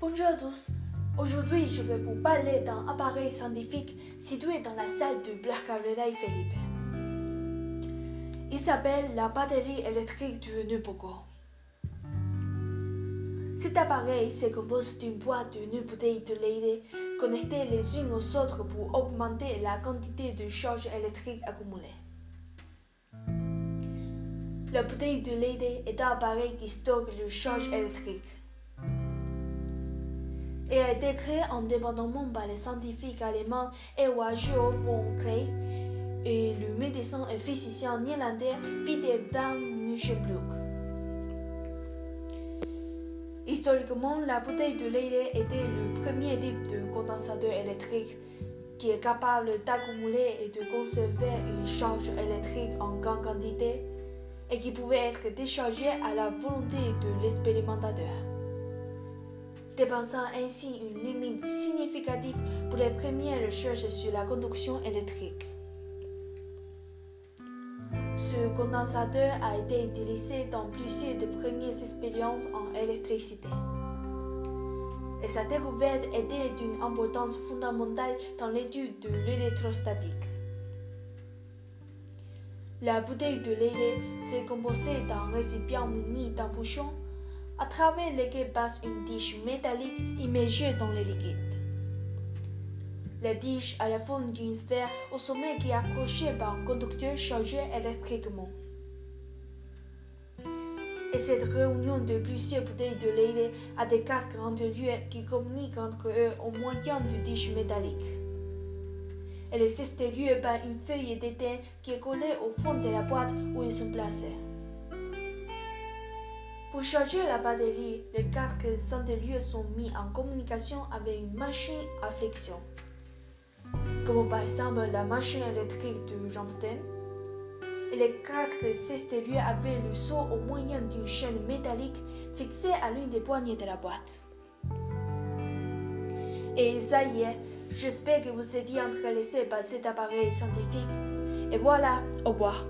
Bonjour à tous. Aujourd'hui, je vais vous parler d'un appareil scientifique situé dans la salle du Blacarelai Felipe. Il s'appelle la batterie électrique du Nupoco. Cet appareil se compose d'une boîte d'une bouteille de lait connectées les unes aux autres pour augmenter la quantité de charge électrique accumulée. La bouteille de lait est un appareil qui stocke le charge électrique et a été créé indépendamment par les scientifiques allemands Ewagio von Kleist et le médecin et physicien néerlandais Peter van Muschenbroek. Historiquement, la bouteille de lait était le premier type de condensateur électrique qui est capable d'accumuler et de conserver une charge électrique en grande quantité et qui pouvait être déchargé à la volonté de l'expérimentateur dépensant ainsi une limite significative pour les premières recherches sur la conduction électrique. Ce condensateur a été utilisé dans plusieurs de premières expériences en électricité. Et sa découverte était d'une importance fondamentale dans l'étude de l'électrostatique. La bouteille de lait s'est composée d'un récipient muni d'un bouchon à travers lesquels passe une tige métallique immergée dans le liquide. La tige a la forme d'une sphère au sommet qui est accrochée par un conducteur chargé électriquement. Et cette réunion de plusieurs bouteilles de lait a des quatre grandes lieux qui communiquent entre eux au moyen du tige métallique. Elle est extérieure par une feuille d'étain qui est collée au fond de la boîte où ils sont placés. Pour charger la batterie, les quatre lieux sont mis en communication avec une machine à flexion, comme par exemple la machine électrique de Ramstein. Et les quatre lieux avaient le saut au moyen d'une chaîne métallique fixée à l'une des poignées de la boîte. Et ça y est, j'espère que vous étiez intéressé par cet appareil scientifique. Et voilà, au revoir.